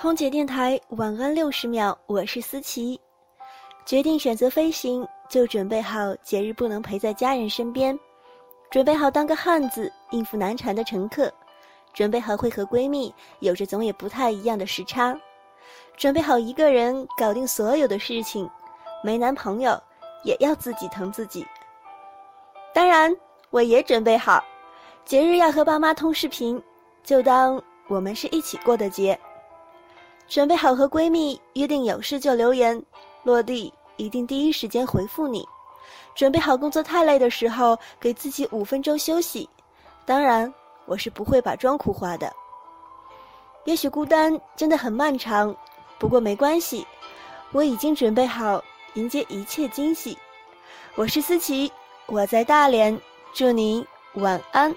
空姐电台晚安六十秒，我是思琪。决定选择飞行，就准备好节日不能陪在家人身边，准备好当个汉子应付难缠的乘客，准备好会和闺蜜有着总也不太一样的时差，准备好一个人搞定所有的事情，没男朋友也要自己疼自己。当然，我也准备好，节日要和爸妈通视频，就当我们是一起过的节。准备好和闺蜜约定有事就留言，落地一定第一时间回复你。准备好工作太累的时候，给自己五分钟休息。当然，我是不会把妆哭花的。也许孤单真的很漫长，不过没关系，我已经准备好迎接一切惊喜。我是思琪。我在大连，祝您晚安。